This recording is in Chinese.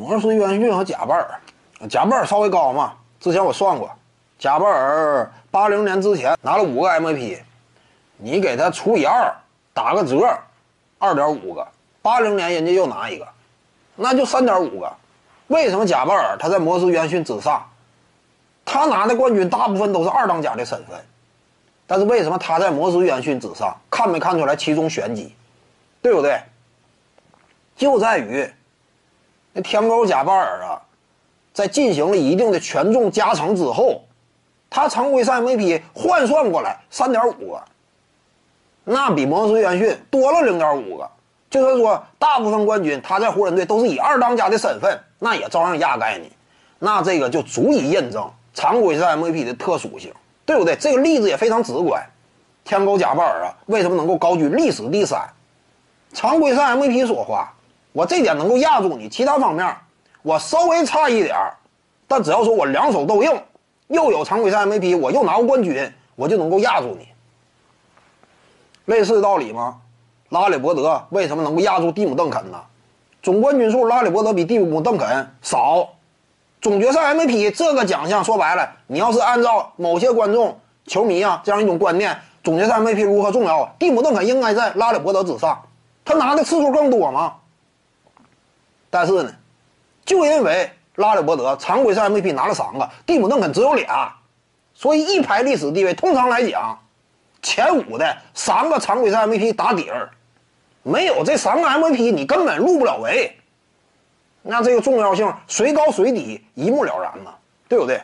摩斯约翰逊和贾巴尔，贾巴尔稍微高嘛。之前我算过，贾巴尔八零年之前拿了五个 MVP，你给他除以二，打个折，二点五个。八零年人家又拿一个，那就三点五个。为什么贾巴尔他在摩斯约翰逊之上？他拿的冠军大部分都是二当家的身份，但是为什么他在摩斯约翰逊之上？看没看出来其中玄机？对不对？就在于那天勾贾巴尔啊。在进行了一定的权重加成之后，他常规赛 MVP 换算过来三点五个，那比摩斯约翰逊多了零点五个。就是说，大部分冠军他在湖人队都是以二当家的身份，那也照样压盖你。那这个就足以印证常规赛 MVP 的特殊性，对不对？这个例子也非常直观。天狗贾巴尔啊，为什么能够高居历史第三？常规赛 MVP 说话，我这点能够压住你，其他方面。我稍微差一点，但只要说我两手都硬，又有常规赛 MVP，我又拿过冠军，我就能够压住你。类似的道理吗？拉里伯德为什么能够压住蒂姆邓肯呢？总冠军数拉里伯德比蒂姆邓肯少，总决赛 MVP 这个奖项说白了，你要是按照某些观众、球迷啊这样一种观念，总决赛 MVP 如何重要？蒂姆邓肯应该在拉里伯德之上，他拿的次数更多吗？但是呢？就因为拉里伯德常规赛 MVP 拿了三个，蒂姆邓肯只有俩，所以一排历史地位，通常来讲，前五的三个常规赛 MVP 打底儿，没有这三个 MVP 你根本入不了围。那这个重要性谁高谁低一目了然嘛，对不对？